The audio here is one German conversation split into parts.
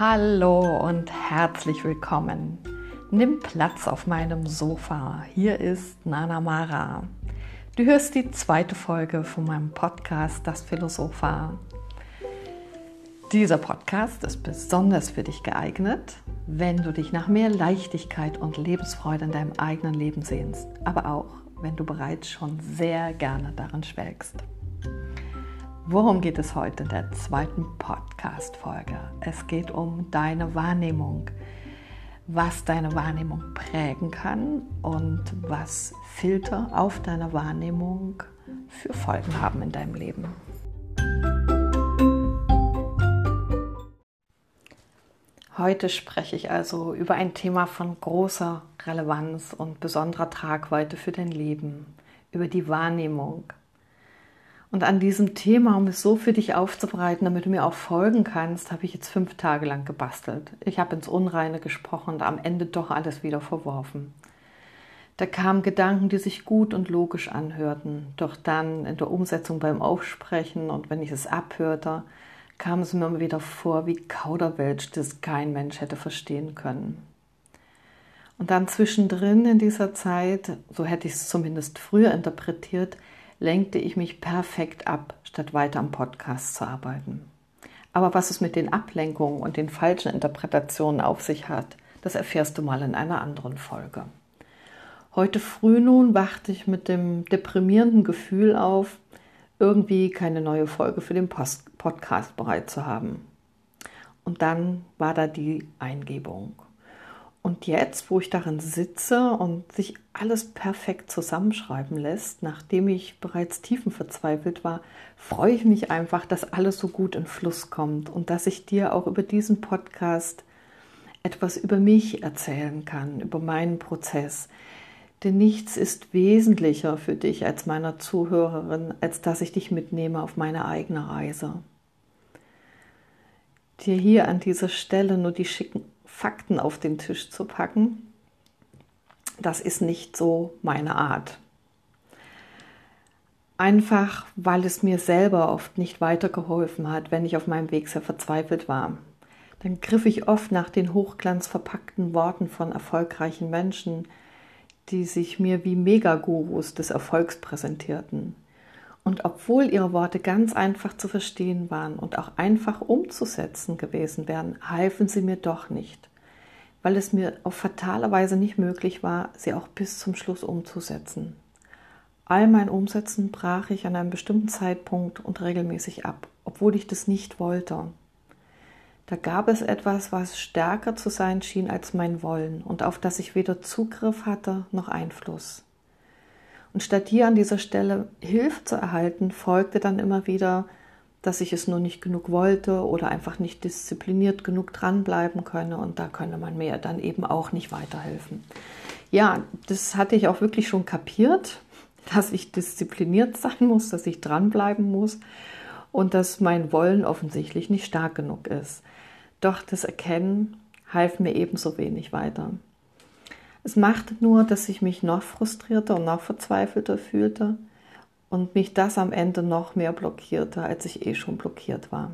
Hallo und herzlich willkommen. Nimm Platz auf meinem Sofa. Hier ist Nana Mara. Du hörst die zweite Folge von meinem Podcast Das Philosopha. Dieser Podcast ist besonders für dich geeignet, wenn du dich nach mehr Leichtigkeit und Lebensfreude in deinem eigenen Leben sehnst, aber auch wenn du bereits schon sehr gerne darin schwelgst. Worum geht es heute in der zweiten Podcast-Folge? Es geht um deine Wahrnehmung, was deine Wahrnehmung prägen kann und was Filter auf deine Wahrnehmung für Folgen haben in deinem Leben. Heute spreche ich also über ein Thema von großer Relevanz und besonderer Tragweite für dein Leben, über die Wahrnehmung. Und an diesem Thema, um es so für dich aufzubereiten, damit du mir auch folgen kannst, habe ich jetzt fünf Tage lang gebastelt. Ich habe ins Unreine gesprochen und am Ende doch alles wieder verworfen. Da kamen Gedanken, die sich gut und logisch anhörten, doch dann in der Umsetzung beim Aufsprechen und wenn ich es abhörte, kam es mir immer wieder vor wie Kauderwelsch, das kein Mensch hätte verstehen können. Und dann zwischendrin in dieser Zeit, so hätte ich es zumindest früher interpretiert, lenkte ich mich perfekt ab, statt weiter am Podcast zu arbeiten. Aber was es mit den Ablenkungen und den falschen Interpretationen auf sich hat, das erfährst du mal in einer anderen Folge. Heute früh nun wachte ich mit dem deprimierenden Gefühl auf, irgendwie keine neue Folge für den Post Podcast bereit zu haben. Und dann war da die Eingebung. Und jetzt, wo ich darin sitze und sich alles perfekt zusammenschreiben lässt, nachdem ich bereits tiefenverzweifelt war, freue ich mich einfach, dass alles so gut in Fluss kommt und dass ich dir auch über diesen Podcast etwas über mich erzählen kann, über meinen Prozess. Denn nichts ist wesentlicher für dich als meiner Zuhörerin, als dass ich dich mitnehme auf meine eigene Reise. Dir hier an dieser Stelle nur die schicken Fakten auf den Tisch zu packen, das ist nicht so meine Art. Einfach weil es mir selber oft nicht weitergeholfen hat, wenn ich auf meinem Weg sehr verzweifelt war. Dann griff ich oft nach den hochglanzverpackten Worten von erfolgreichen Menschen, die sich mir wie Megagurus des Erfolgs präsentierten. Und obwohl ihre Worte ganz einfach zu verstehen waren und auch einfach umzusetzen gewesen wären, halfen sie mir doch nicht, weil es mir auf fatale Weise nicht möglich war, sie auch bis zum Schluss umzusetzen. All mein Umsetzen brach ich an einem bestimmten Zeitpunkt und regelmäßig ab, obwohl ich das nicht wollte. Da gab es etwas, was stärker zu sein schien als mein Wollen und auf das ich weder Zugriff hatte noch Einfluss. Und statt hier an dieser Stelle Hilfe zu erhalten, folgte dann immer wieder, dass ich es nur nicht genug wollte oder einfach nicht diszipliniert genug dranbleiben könne und da könne man mir dann eben auch nicht weiterhelfen. Ja, das hatte ich auch wirklich schon kapiert, dass ich diszipliniert sein muss, dass ich dranbleiben muss und dass mein Wollen offensichtlich nicht stark genug ist. Doch das Erkennen half mir ebenso wenig weiter. Es machte nur, dass ich mich noch frustrierter und noch verzweifelter fühlte und mich das am Ende noch mehr blockierte, als ich eh schon blockiert war.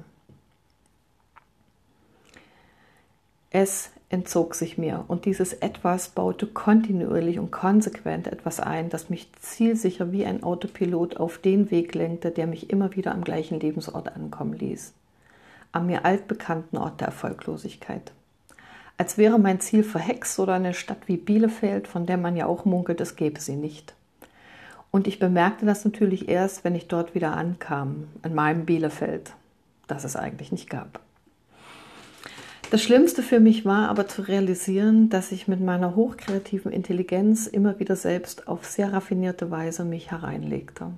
Es entzog sich mir und dieses Etwas baute kontinuierlich und konsequent etwas ein, das mich zielsicher wie ein Autopilot auf den Weg lenkte, der mich immer wieder am gleichen Lebensort ankommen ließ, am mir altbekannten Ort der Erfolglosigkeit als wäre mein Ziel verhext oder eine Stadt wie Bielefeld, von der man ja auch munkelt, es gäbe sie nicht. Und ich bemerkte das natürlich erst, wenn ich dort wieder ankam, in meinem Bielefeld, das es eigentlich nicht gab. Das Schlimmste für mich war aber zu realisieren, dass ich mit meiner hochkreativen Intelligenz immer wieder selbst auf sehr raffinierte Weise mich hereinlegte.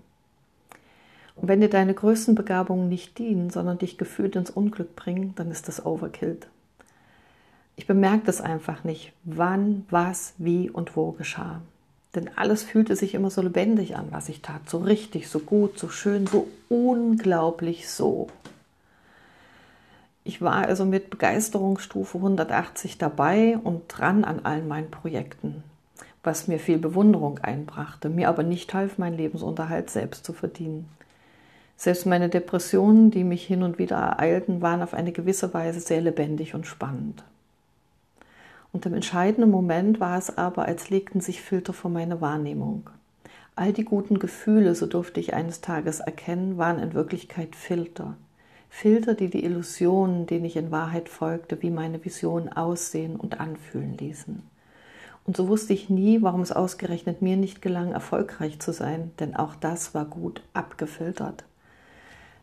Und wenn dir deine größten Begabungen nicht dienen, sondern dich gefühlt ins Unglück bringen, dann ist das Overkill. Ich bemerkte es einfach nicht, wann, was, wie und wo geschah. Denn alles fühlte sich immer so lebendig an, was ich tat. So richtig, so gut, so schön, so unglaublich so. Ich war also mit Begeisterungsstufe 180 dabei und dran an allen meinen Projekten, was mir viel Bewunderung einbrachte, mir aber nicht half, meinen Lebensunterhalt selbst zu verdienen. Selbst meine Depressionen, die mich hin und wieder ereilten, waren auf eine gewisse Weise sehr lebendig und spannend. Und im entscheidenden Moment war es aber, als legten sich Filter vor meine Wahrnehmung. All die guten Gefühle, so durfte ich eines Tages erkennen, waren in Wirklichkeit Filter. Filter, die die Illusionen, denen ich in Wahrheit folgte, wie meine Visionen aussehen und anfühlen ließen. Und so wusste ich nie, warum es ausgerechnet mir nicht gelang, erfolgreich zu sein, denn auch das war gut abgefiltert.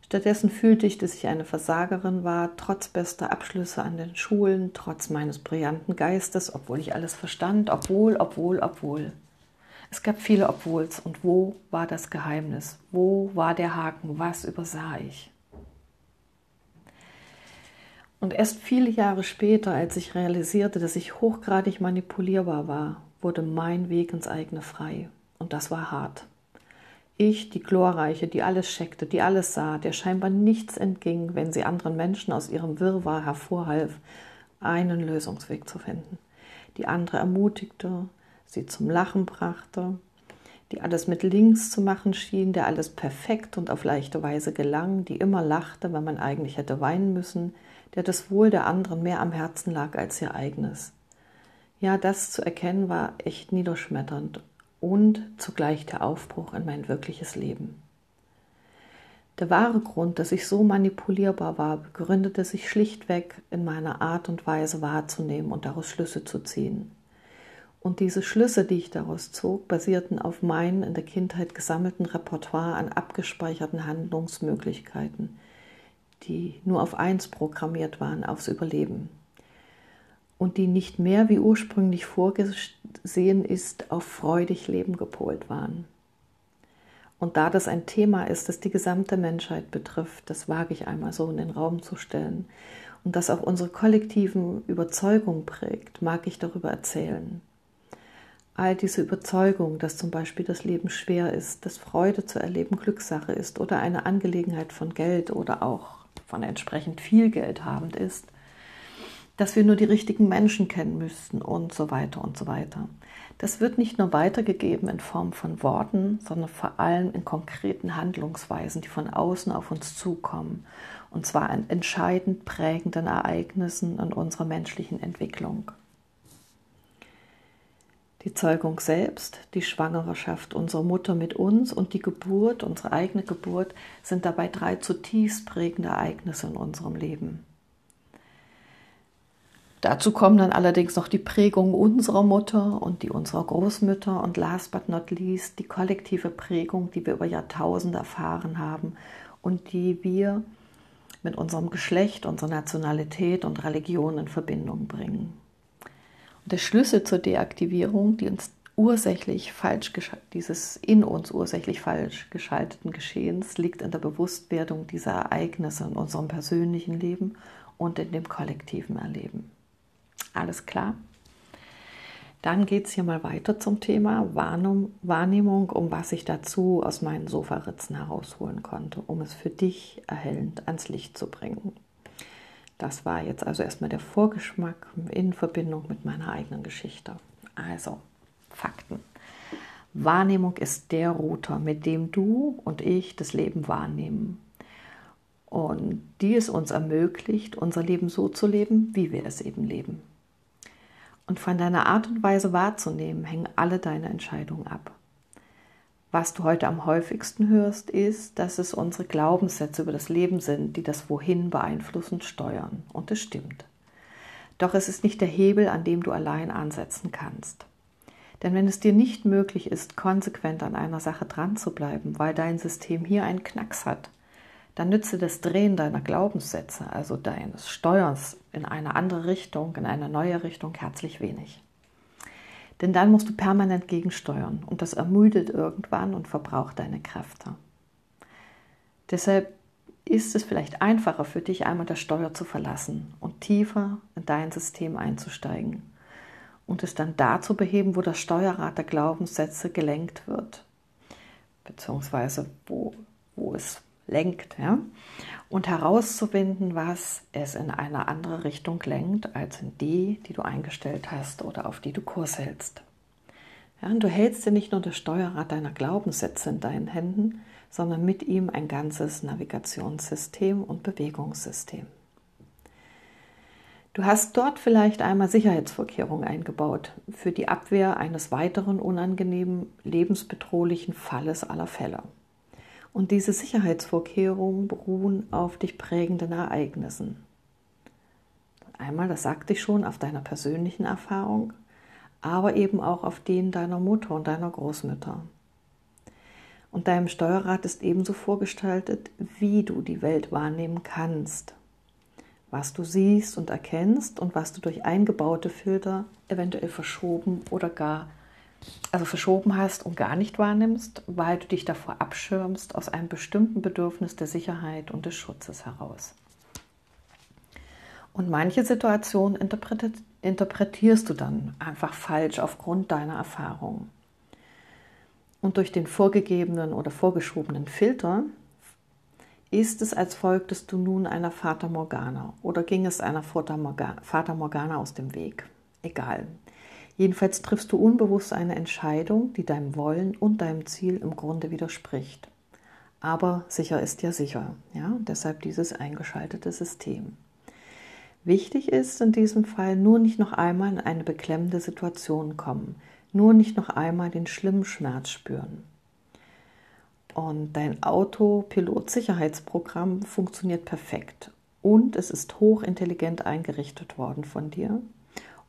Stattdessen fühlte ich, dass ich eine Versagerin war, trotz bester Abschlüsse an den Schulen, trotz meines brillanten Geistes, obwohl ich alles verstand, obwohl, obwohl, obwohl. Es gab viele Obwohls und wo war das Geheimnis? Wo war der Haken? Was übersah ich? Und erst viele Jahre später, als ich realisierte, dass ich hochgradig manipulierbar war, wurde mein Weg ins eigene frei. Und das war hart. Ich, die Glorreiche, die alles scheckte, die alles sah, der scheinbar nichts entging, wenn sie anderen Menschen aus ihrem Wirrwarr hervorhalf, einen Lösungsweg zu finden. Die andere ermutigte, sie zum Lachen brachte, die alles mit links zu machen schien, der alles perfekt und auf leichte Weise gelang, die immer lachte, wenn man eigentlich hätte weinen müssen, der das Wohl der anderen mehr am Herzen lag als ihr eigenes. Ja, das zu erkennen war echt niederschmetternd und zugleich der Aufbruch in mein wirkliches Leben. Der wahre Grund, dass ich so manipulierbar war, begründete sich schlichtweg in meiner Art und Weise wahrzunehmen und daraus Schlüsse zu ziehen. Und diese Schlüsse, die ich daraus zog, basierten auf meinen in der Kindheit gesammelten Repertoire an abgespeicherten Handlungsmöglichkeiten, die nur auf eins programmiert waren, aufs Überleben und die nicht mehr wie ursprünglich vorgesehen ist, auf freudig Leben gepolt waren. Und da das ein Thema ist, das die gesamte Menschheit betrifft, das wage ich einmal so in den Raum zu stellen, und das auch unsere kollektiven Überzeugungen prägt, mag ich darüber erzählen. All diese Überzeugung, dass zum Beispiel das Leben schwer ist, dass Freude zu erleben Glückssache ist oder eine Angelegenheit von Geld oder auch von entsprechend viel Geld habend ist, dass wir nur die richtigen Menschen kennen müssten und so weiter und so weiter. Das wird nicht nur weitergegeben in Form von Worten, sondern vor allem in konkreten Handlungsweisen, die von außen auf uns zukommen, und zwar in entscheidend prägenden Ereignissen in unserer menschlichen Entwicklung. Die Zeugung selbst, die Schwangerschaft unserer Mutter mit uns und die Geburt, unsere eigene Geburt, sind dabei drei zutiefst prägende Ereignisse in unserem Leben. Dazu kommen dann allerdings noch die Prägung unserer Mutter und die unserer Großmütter und last but not least die kollektive Prägung, die wir über Jahrtausende erfahren haben und die wir mit unserem Geschlecht, unserer Nationalität und Religion in Verbindung bringen. Und der Schlüssel zur Deaktivierung, die uns ursächlich falsch dieses in uns ursächlich falsch geschalteten Geschehens liegt in der Bewusstwerdung dieser Ereignisse in unserem persönlichen Leben und in dem kollektiven Erleben. Alles klar? Dann geht es hier mal weiter zum Thema Wahrnehmung, um was ich dazu aus meinen Sofaritzen herausholen konnte, um es für dich erhellend ans Licht zu bringen. Das war jetzt also erstmal der Vorgeschmack in Verbindung mit meiner eigenen Geschichte. Also, Fakten. Wahrnehmung ist der Router, mit dem du und ich das Leben wahrnehmen. Und die es uns ermöglicht, unser Leben so zu leben, wie wir es eben leben. Und von deiner Art und Weise wahrzunehmen hängen alle deine Entscheidungen ab. Was du heute am häufigsten hörst, ist, dass es unsere Glaubenssätze über das Leben sind, die das Wohin beeinflussen steuern. Und es stimmt. Doch es ist nicht der Hebel, an dem du allein ansetzen kannst. Denn wenn es dir nicht möglich ist, konsequent an einer Sache dran zu bleiben, weil dein System hier einen Knacks hat, dann nütze das Drehen deiner Glaubenssätze, also deines Steuerns in eine andere Richtung, in eine neue Richtung, herzlich wenig. Denn dann musst du permanent gegensteuern und das ermüdet irgendwann und verbraucht deine Kräfte. Deshalb ist es vielleicht einfacher für dich, einmal das Steuer zu verlassen und tiefer in dein System einzusteigen und es dann da zu beheben, wo das Steuerrad der Glaubenssätze gelenkt wird, beziehungsweise wo, wo es lenkt. Ja? Und herauszufinden, was es in eine andere Richtung lenkt, als in die, die du eingestellt hast oder auf die du Kurs hältst. Ja, du hältst dir nicht nur das Steuerrad deiner Glaubenssätze in deinen Händen, sondern mit ihm ein ganzes Navigationssystem und Bewegungssystem. Du hast dort vielleicht einmal Sicherheitsvorkehrungen eingebaut für die Abwehr eines weiteren unangenehmen, lebensbedrohlichen Falles aller Fälle. Und diese Sicherheitsvorkehrungen beruhen auf dich prägenden Ereignissen. Einmal, das sagte ich schon, auf deiner persönlichen Erfahrung, aber eben auch auf denen deiner Mutter und deiner Großmütter. Und deinem Steuerrad ist ebenso vorgestaltet, wie du die Welt wahrnehmen kannst, was du siehst und erkennst und was du durch eingebaute Filter eventuell verschoben oder gar also verschoben hast und gar nicht wahrnimmst, weil du dich davor abschirmst aus einem bestimmten Bedürfnis der Sicherheit und des Schutzes heraus. Und manche Situationen interpretierst du dann einfach falsch aufgrund deiner Erfahrung. Und durch den vorgegebenen oder vorgeschobenen Filter ist es, als folgtest du nun einer Fata Morgana oder ging es einer Fata Morgana aus dem Weg. Egal. Jedenfalls triffst du unbewusst eine Entscheidung, die deinem Wollen und deinem Ziel im Grunde widerspricht. Aber sicher ist ja sicher. Ja? Deshalb dieses eingeschaltete System. Wichtig ist in diesem Fall nur nicht noch einmal in eine beklemmende Situation kommen, nur nicht noch einmal den schlimmen Schmerz spüren. Und dein Autopilot-Sicherheitsprogramm funktioniert perfekt und es ist hochintelligent eingerichtet worden von dir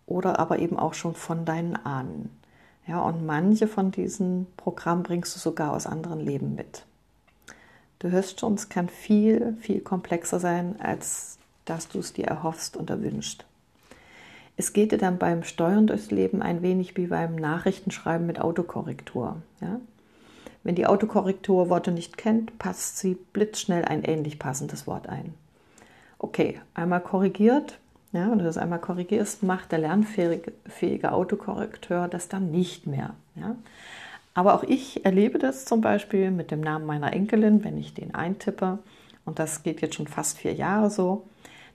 oder aber eben auch schon von deinen Ahnen. Ja, und manche von diesen Programmen bringst du sogar aus anderen Leben mit. Du hörst schon, es kann viel, viel komplexer sein, als dass du es dir erhoffst und erwünscht. Es geht dir dann beim Steuern durchs Leben ein wenig wie beim Nachrichtenschreiben mit Autokorrektur. Ja? Wenn die Autokorrektur Worte nicht kennt, passt sie blitzschnell ein ähnlich passendes Wort ein. Okay, einmal korrigiert, ja, und du das einmal korrigierst, macht der lernfähige Autokorrekteur das dann nicht mehr. Ja? Aber auch ich erlebe das zum Beispiel mit dem Namen meiner Enkelin, wenn ich den eintippe. Und das geht jetzt schon fast vier Jahre so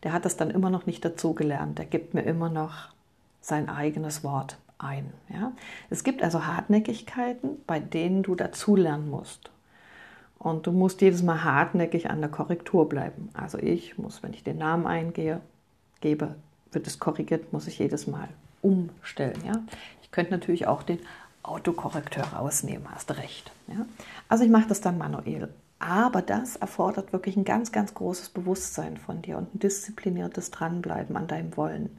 der hat das dann immer noch nicht dazu gelernt. Der gibt mir immer noch sein eigenes Wort ein. Ja? Es gibt also Hartnäckigkeiten, bei denen du dazulernen musst. Und du musst jedes Mal hartnäckig an der Korrektur bleiben. Also ich muss, wenn ich den Namen eingehe, gebe, wird es korrigiert, muss ich jedes Mal umstellen. Ja? Ich könnte natürlich auch den Autokorrekteur rausnehmen, hast recht. Ja? Also ich mache das dann manuell. Aber das erfordert wirklich ein ganz, ganz großes Bewusstsein von dir und ein diszipliniertes Dranbleiben an deinem Wollen.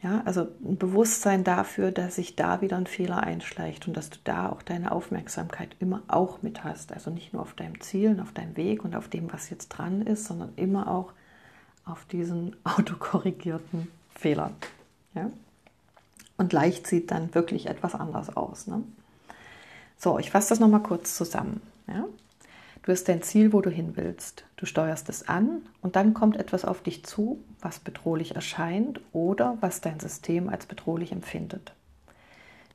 Ja, also ein Bewusstsein dafür, dass sich da wieder ein Fehler einschleicht und dass du da auch deine Aufmerksamkeit immer auch mit hast. Also nicht nur auf deinem Ziel und auf deinem Weg und auf dem, was jetzt dran ist, sondern immer auch auf diesen autokorrigierten Fehlern. Ja? Und leicht sieht dann wirklich etwas anders aus. Ne? So, ich fasse das nochmal kurz zusammen. Ja? Du hast dein Ziel, wo du hin willst. Du steuerst es an und dann kommt etwas auf dich zu, was bedrohlich erscheint oder was dein System als bedrohlich empfindet.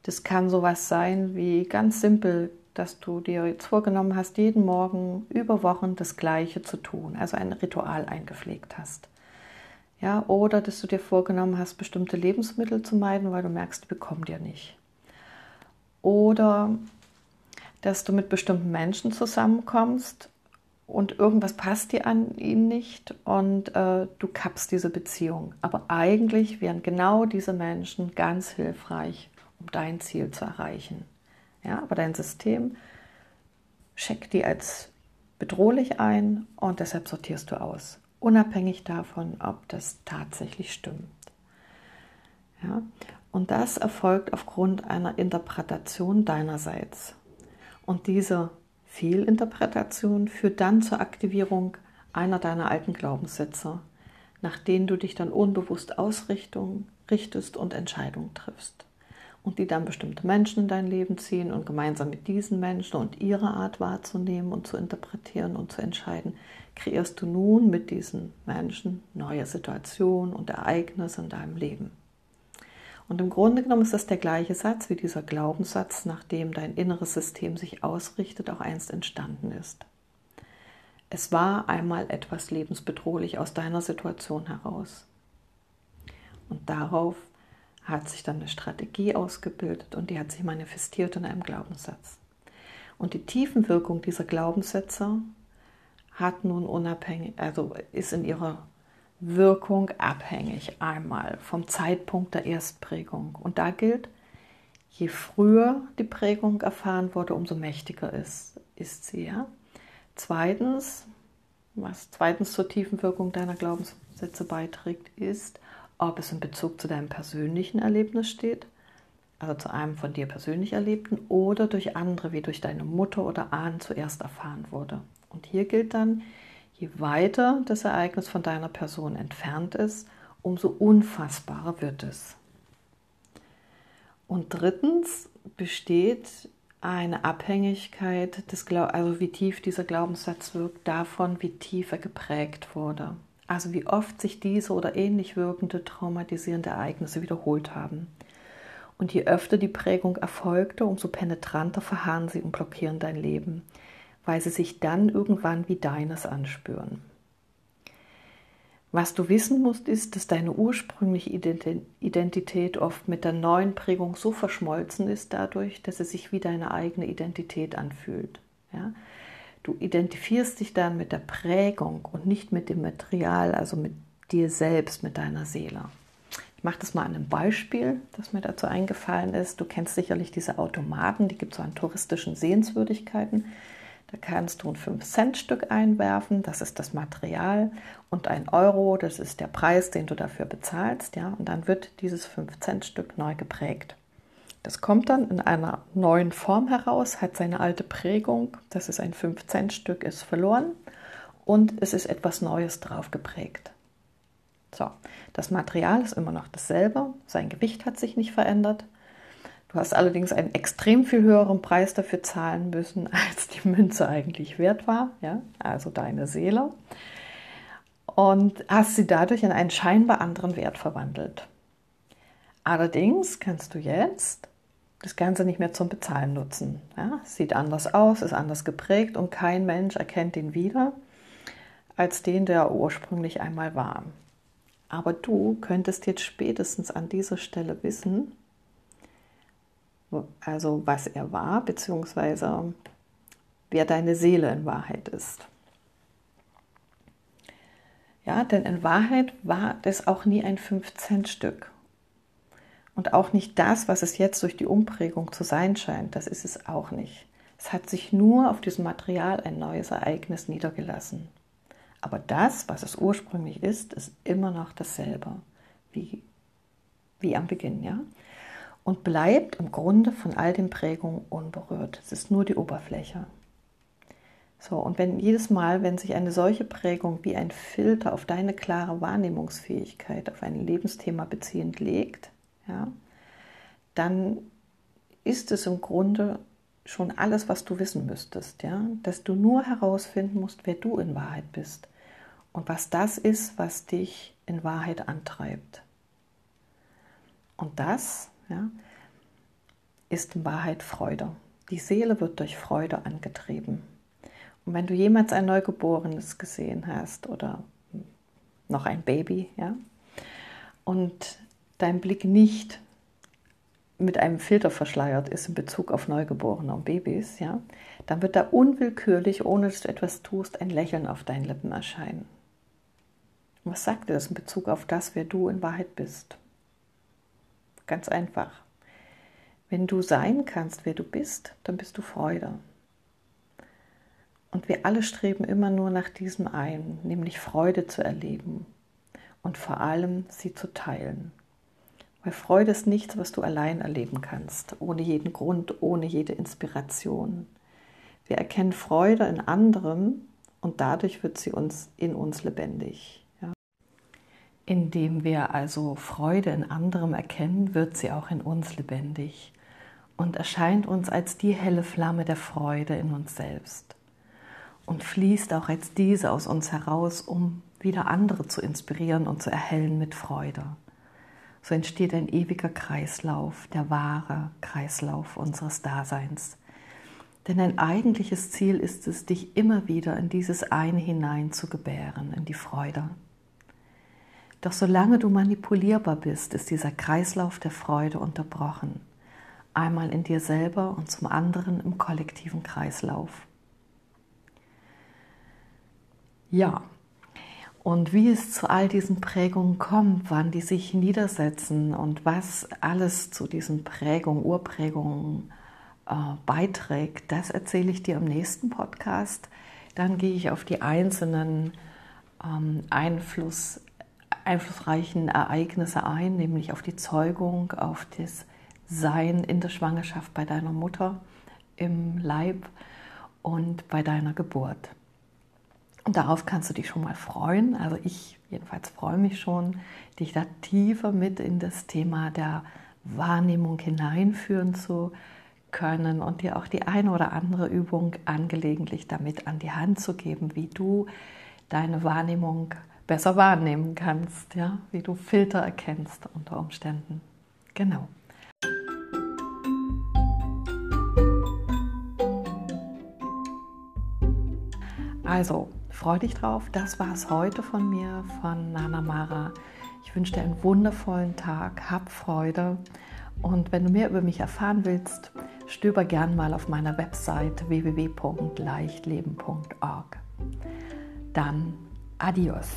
Das kann sowas sein wie ganz simpel, dass du dir jetzt vorgenommen hast, jeden Morgen über Wochen das Gleiche zu tun, also ein Ritual eingepflegt hast. Ja, oder dass du dir vorgenommen hast, bestimmte Lebensmittel zu meiden, weil du merkst, die bekommen dir nicht. Oder dass du mit bestimmten Menschen zusammenkommst und irgendwas passt dir an ihnen nicht und äh, du kappst diese Beziehung. Aber eigentlich wären genau diese Menschen ganz hilfreich, um dein Ziel zu erreichen. Ja, aber dein System checkt die als bedrohlich ein und deshalb sortierst du aus, unabhängig davon, ob das tatsächlich stimmt. Ja, und das erfolgt aufgrund einer Interpretation deinerseits. Und diese Fehlinterpretation führt dann zur Aktivierung einer deiner alten Glaubenssätze, nach denen du dich dann unbewusst Ausrichtung richtest und Entscheidungen triffst. Und die dann bestimmte Menschen in dein Leben ziehen und gemeinsam mit diesen Menschen und ihre Art wahrzunehmen und zu interpretieren und zu entscheiden, kreierst du nun mit diesen Menschen neue Situationen und Ereignisse in deinem Leben. Und im Grunde genommen ist das der gleiche Satz wie dieser Glaubenssatz, nach dem dein inneres System sich ausrichtet, auch einst entstanden ist. Es war einmal etwas lebensbedrohlich aus deiner Situation heraus. Und darauf hat sich dann eine Strategie ausgebildet und die hat sich manifestiert in einem Glaubenssatz. Und die Tiefenwirkung dieser Glaubenssätze hat nun unabhängig, also ist in ihrer Wirkung abhängig einmal vom Zeitpunkt der Erstprägung. Und da gilt, je früher die Prägung erfahren wurde, umso mächtiger ist, ist sie. Ja? Zweitens, was zweitens zur tiefen Wirkung deiner Glaubenssätze beiträgt, ist, ob es in Bezug zu deinem persönlichen Erlebnis steht, also zu einem von dir persönlich Erlebten, oder durch andere, wie durch deine Mutter oder Ahnen zuerst erfahren wurde. Und hier gilt dann, je weiter das Ereignis von deiner Person entfernt ist, umso unfassbarer wird es. Und drittens besteht eine Abhängigkeit, des also wie tief dieser Glaubenssatz wirkt, davon, wie tief er geprägt wurde. Also wie oft sich diese oder ähnlich wirkende traumatisierende Ereignisse wiederholt haben. Und je öfter die Prägung erfolgte, umso penetranter verharren sie und blockieren dein Leben, weil sie sich dann irgendwann wie deines anspüren. Was du wissen musst, ist, dass deine ursprüngliche Identität oft mit der neuen Prägung so verschmolzen ist dadurch, dass sie sich wie deine eigene Identität anfühlt. Ja? Du identifizierst dich dann mit der Prägung und nicht mit dem Material, also mit dir selbst, mit deiner Seele. Ich mache das mal an einem Beispiel, das mir dazu eingefallen ist. Du kennst sicherlich diese Automaten, die gibt es so an touristischen Sehenswürdigkeiten. Da kannst du ein 5-Cent-Stück einwerfen, das ist das Material, und ein Euro, das ist der Preis, den du dafür bezahlst. Ja? Und dann wird dieses 5-Cent-Stück neu geprägt. Das kommt dann in einer neuen Form heraus, hat seine alte Prägung, das ist ein 5-Cent-Stück, ist verloren und es ist etwas Neues drauf geprägt. So, das Material ist immer noch dasselbe, sein Gewicht hat sich nicht verändert, Du hast allerdings einen extrem viel höheren Preis dafür zahlen müssen, als die Münze eigentlich wert war, ja? also deine Seele, und hast sie dadurch in einen scheinbar anderen Wert verwandelt. Allerdings kannst du jetzt das Ganze nicht mehr zum Bezahlen nutzen. Ja? Sieht anders aus, ist anders geprägt und kein Mensch erkennt ihn wieder als den, der ursprünglich einmal war. Aber du könntest jetzt spätestens an dieser Stelle wissen, also was er war, beziehungsweise wer deine Seele in Wahrheit ist. Ja, denn in Wahrheit war das auch nie ein 5-Cent-Stück. Und auch nicht das, was es jetzt durch die Umprägung zu sein scheint, das ist es auch nicht. Es hat sich nur auf diesem Material ein neues Ereignis niedergelassen. Aber das, was es ursprünglich ist, ist immer noch dasselbe wie, wie am Beginn. Ja? und bleibt im Grunde von all den Prägungen unberührt. Es ist nur die Oberfläche. So, und wenn jedes Mal, wenn sich eine solche Prägung wie ein Filter auf deine klare Wahrnehmungsfähigkeit, auf ein Lebensthema beziehend legt, ja, dann ist es im Grunde schon alles, was du wissen müsstest, ja, dass du nur herausfinden musst, wer du in Wahrheit bist und was das ist, was dich in Wahrheit antreibt. Und das ja, ist in Wahrheit Freude. Die Seele wird durch Freude angetrieben. Und wenn du jemals ein Neugeborenes gesehen hast oder noch ein Baby, ja, und dein Blick nicht mit einem Filter verschleiert ist in Bezug auf Neugeborene und Babys, ja, dann wird da unwillkürlich, ohne dass du etwas tust, ein Lächeln auf deinen Lippen erscheinen. Und was sagt dir das in Bezug auf das, wer du in Wahrheit bist? Ganz einfach. Wenn du sein kannst, wer du bist, dann bist du Freude. Und wir alle streben immer nur nach diesem einen, nämlich Freude zu erleben und vor allem sie zu teilen. Weil Freude ist nichts, was du allein erleben kannst, ohne jeden Grund, ohne jede Inspiration. Wir erkennen Freude in anderem und dadurch wird sie uns in uns lebendig. Indem wir also Freude in anderem erkennen, wird sie auch in uns lebendig und erscheint uns als die helle Flamme der Freude in uns selbst und fließt auch als diese aus uns heraus, um wieder andere zu inspirieren und zu erhellen mit Freude. So entsteht ein ewiger Kreislauf, der wahre Kreislauf unseres Daseins. Denn ein eigentliches Ziel ist es, dich immer wieder in dieses eine hinein zu gebären, in die Freude. Doch solange du manipulierbar bist, ist dieser Kreislauf der Freude unterbrochen. Einmal in dir selber und zum anderen im kollektiven Kreislauf. Ja, und wie es zu all diesen Prägungen kommt, wann die sich niedersetzen und was alles zu diesen Prägungen, Urprägungen äh, beiträgt, das erzähle ich dir im nächsten Podcast. Dann gehe ich auf die einzelnen ähm, Einfluss, einflussreichen Ereignisse ein, nämlich auf die Zeugung, auf das Sein in der Schwangerschaft bei deiner Mutter im Leib und bei deiner Geburt. Und darauf kannst du dich schon mal freuen. Also ich jedenfalls freue mich schon, dich da tiefer mit in das Thema der Wahrnehmung hineinführen zu können und dir auch die eine oder andere Übung angelegentlich damit an die Hand zu geben, wie du deine Wahrnehmung besser wahrnehmen kannst, ja, wie du Filter erkennst unter Umständen. Genau. Also, Freu dich drauf. Das war es heute von mir, von Nana Mara. Ich wünsche dir einen wundervollen Tag. Hab Freude. Und wenn du mehr über mich erfahren willst, stöber gern mal auf meiner Website www.leichtleben.org. Dann adios.